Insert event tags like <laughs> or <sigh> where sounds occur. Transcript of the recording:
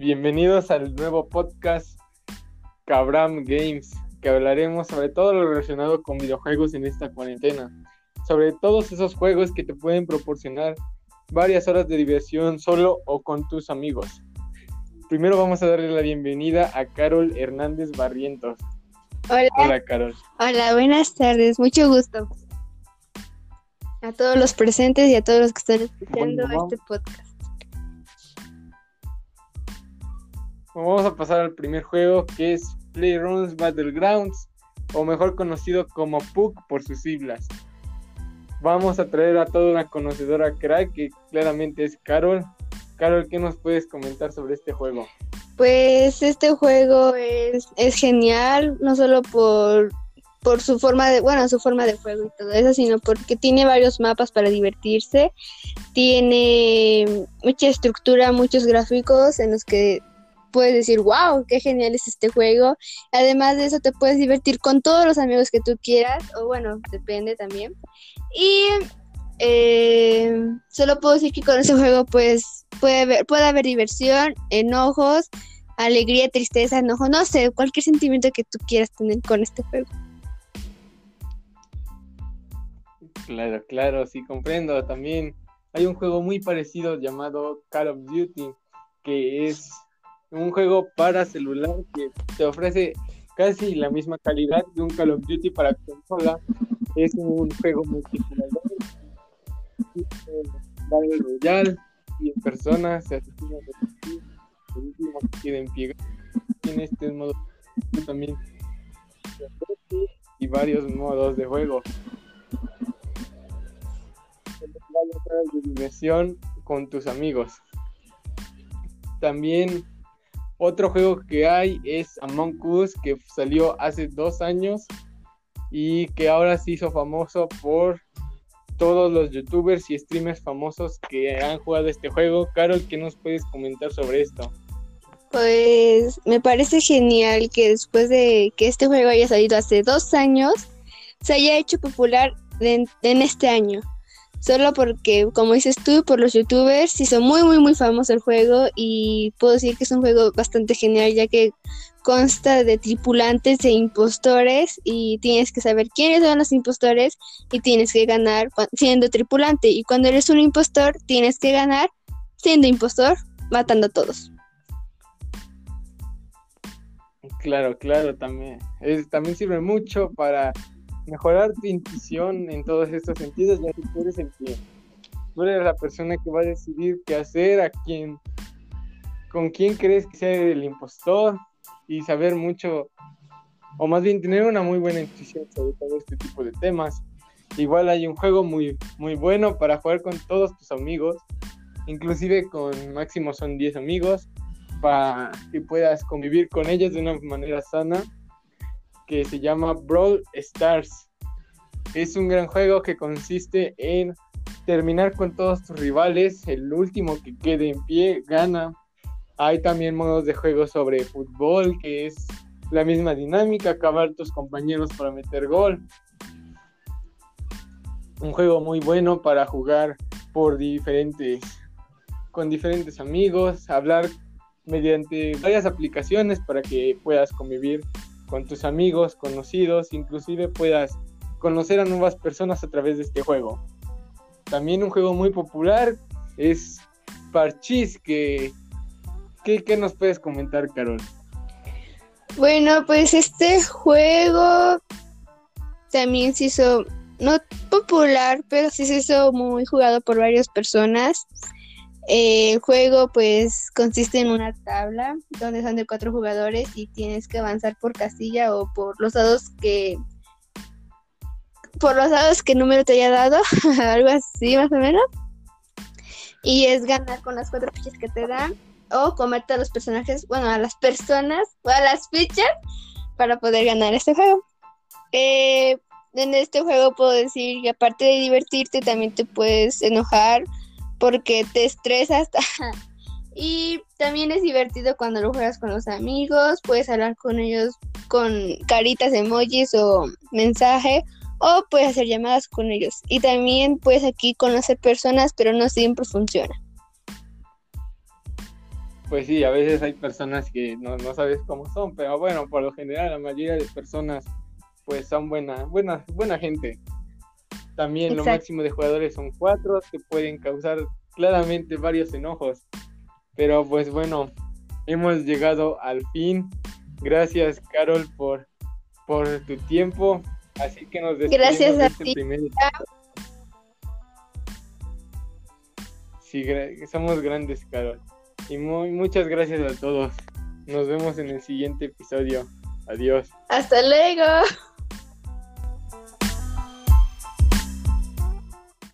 Bienvenidos al nuevo podcast Cabram Games, que hablaremos sobre todo lo relacionado con videojuegos en esta cuarentena, sobre todos esos juegos que te pueden proporcionar varias horas de diversión solo o con tus amigos. Primero vamos a darle la bienvenida a Carol Hernández Barrientos. Hola. Hola, Carol. Hola, buenas tardes, mucho gusto. A todos los presentes y a todos los que están escuchando Bueno, este podcast. Vamos a pasar al primer juego que es Playgrounds Battlegrounds, o mejor conocido como PUC por sus siglas. Vamos a traer a toda una conocedora crack que claramente es Carol. Carol, ¿qué nos puedes comentar sobre este juego? Pues este juego es, es genial, no solo por, por su forma de, bueno, su forma de juego y todo eso, sino porque tiene varios mapas para divertirse, tiene mucha estructura, muchos gráficos en los que puedes decir, wow, qué genial es este juego. Además de eso, te puedes divertir con todos los amigos que tú quieras, o bueno, depende también. Y eh, solo puedo decir que con ese juego, pues, puede haber, puede haber diversión, enojos, alegría, tristeza, enojo, no sé, cualquier sentimiento que tú quieras tener con este juego. Claro, claro, sí comprendo. También hay un juego muy parecido llamado Call of Duty, que es un juego para celular que te ofrece casi la misma calidad de un Call of Duty para consola. Es un juego multijugador, Battle Royale, y en personas se asesinan los este modo también y varios modos de juego. de diversión con tus amigos. También otro juego que hay es Among Us que salió hace dos años y que ahora se hizo famoso por todos los youtubers y streamers famosos que han jugado este juego. Carol, ¿qué nos puedes comentar sobre esto? Pues me parece genial que después de que este juego haya salido hace dos años, se haya hecho popular en, en este año. Solo porque, como dices tú, por los youtubers hizo muy, muy, muy famoso el juego y puedo decir que es un juego bastante genial ya que consta de tripulantes e impostores y tienes que saber quiénes son los impostores y tienes que ganar siendo tripulante y cuando eres un impostor tienes que ganar siendo impostor matando a todos. Claro, claro, también. Es, también sirve mucho para mejorar tu intuición en todos estos sentidos, ya que tú eres el que tú eres la persona que va a decidir qué hacer, a quién, con quién crees que sea el impostor y saber mucho, o más bien tener una muy buena intuición sobre todo este tipo de temas. Igual hay un juego muy, muy bueno para jugar con todos tus amigos, inclusive con máximo son 10 amigos, para que puedas convivir con ellos de una manera sana que se llama Brawl Stars. Es un gran juego que consiste en terminar con todos tus rivales. El último que quede en pie gana. Hay también modos de juego sobre fútbol, que es la misma dinámica, acabar tus compañeros para meter gol. Un juego muy bueno para jugar por diferentes con diferentes amigos, hablar mediante varias aplicaciones para que puedas convivir con tus amigos, conocidos, inclusive puedas conocer a nuevas personas a través de este juego. También un juego muy popular es Parchís, que ¿qué, qué nos puedes comentar, Carol? Bueno, pues este juego también se hizo, no popular, pero sí se hizo muy jugado por varias personas. Eh, el juego pues consiste en una tabla donde son de cuatro jugadores y tienes que avanzar por casilla o por los dados que por los dados que número te haya dado, <laughs> algo así más o menos. Y es ganar con las cuatro fichas que te dan o comerte a los personajes, bueno, a las personas o a las fichas para poder ganar este juego. Eh, en este juego puedo decir que aparte de divertirte también te puedes enojar porque te estresas. <laughs> y también es divertido cuando lo juegas con los amigos, puedes hablar con ellos con caritas, emojis o mensaje, o puedes hacer llamadas con ellos. Y también puedes aquí conocer personas, pero no siempre funciona. pues sí, a veces hay personas que no, no sabes cómo son, pero bueno, por lo general la mayoría de personas pues son buena, buena, buena gente. También lo máximo de jugadores son cuatro, que pueden causar claramente varios enojos. Pero pues bueno, hemos llegado al fin. Gracias, Carol, por, por tu tiempo. Así que nos despedimos Gracias a este ti. Primer... Sí, somos grandes, Carol. Y muy, muchas gracias a todos. Nos vemos en el siguiente episodio. Adiós. Hasta luego.